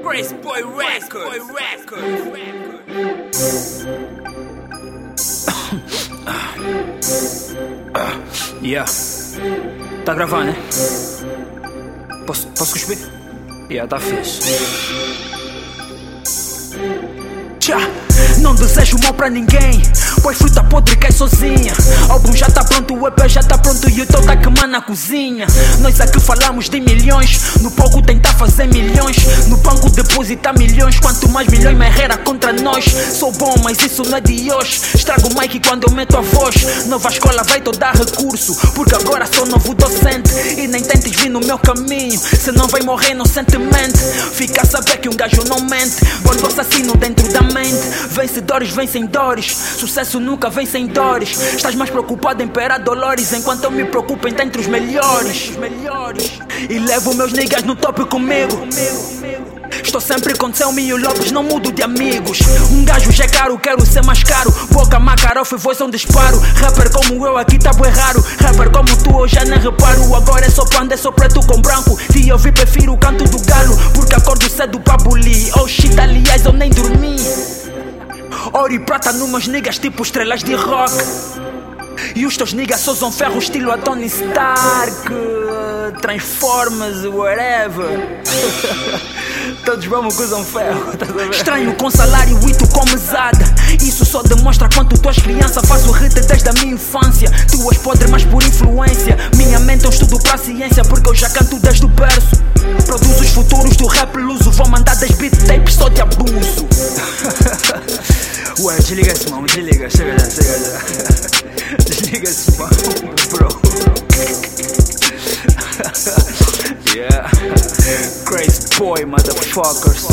Grace Boy Records. Boy yeah. Tá gravando, né? Posso, posso cuspir? Yeah, tá fixe. Tchau. Não desejo mal pra ninguém, pois fruta podre cai sozinha. Álbum já tá EP já tá pronto e o teu tá queimando na cozinha. Nós aqui falamos de milhões, no palco tentar fazer milhões. No banco depositar milhões, quanto mais milhões, mais rera contra nós. Sou bom, mas isso não é de hoje. Estrago o mic quando eu meto a voz. Nova escola vai te dar recurso, porque agora sou novo docente. E nem tentes vir no meu caminho, se não vai morrer inocentemente. Fica a saber que um gajo não mente, quando assassino dentro da mente. Vencedores vencem dores, sucesso nunca vem sem dores. Estás mais preocupado em dolores, enquanto eu me preocupo em estar entre os melhores. E levo meus niggas no top comigo. Estou sempre com Selmi e o Lopes, não mudo de amigos. Um gajo já é caro, quero ser mais caro. Boca, macarofa e voz um disparo. Rapper como eu aqui tá bem raro. Rapper como tu eu já nem reparo. Agora é só panda, é só preto com branco. Se eu vi, prefiro o canto do galo. Porque acordo cedo pra bulir. Oh shit, aliás, eu nem dormi. Ouro e prata numas niggas tipo estrelas de rock. E os teus niggas só usam ferro estilo a Tony Stark. Transformers, whatever. Todos vamos que usam ferro, tá Estranho com salário e tu com mesada. Isso só demonstra quanto tu és criança. Faço rita desde a minha infância. Tu és podre, mas por influência. Minha mente é um estudo pra ciência, porque eu já canto desde o berço. Produzo os futuros do rap luso. Vou mandar 10 beat tapes só de abuso. Ué, desliga esse mão, desliga, chega já, chega já. Yeah. Crazy boy, motherfuckers.